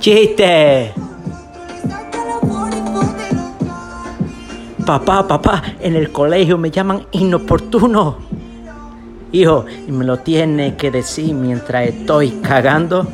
¡Chiste! Papá, papá, en el colegio me llaman inoportuno. Hijo, y me lo tiene que decir mientras estoy cagando.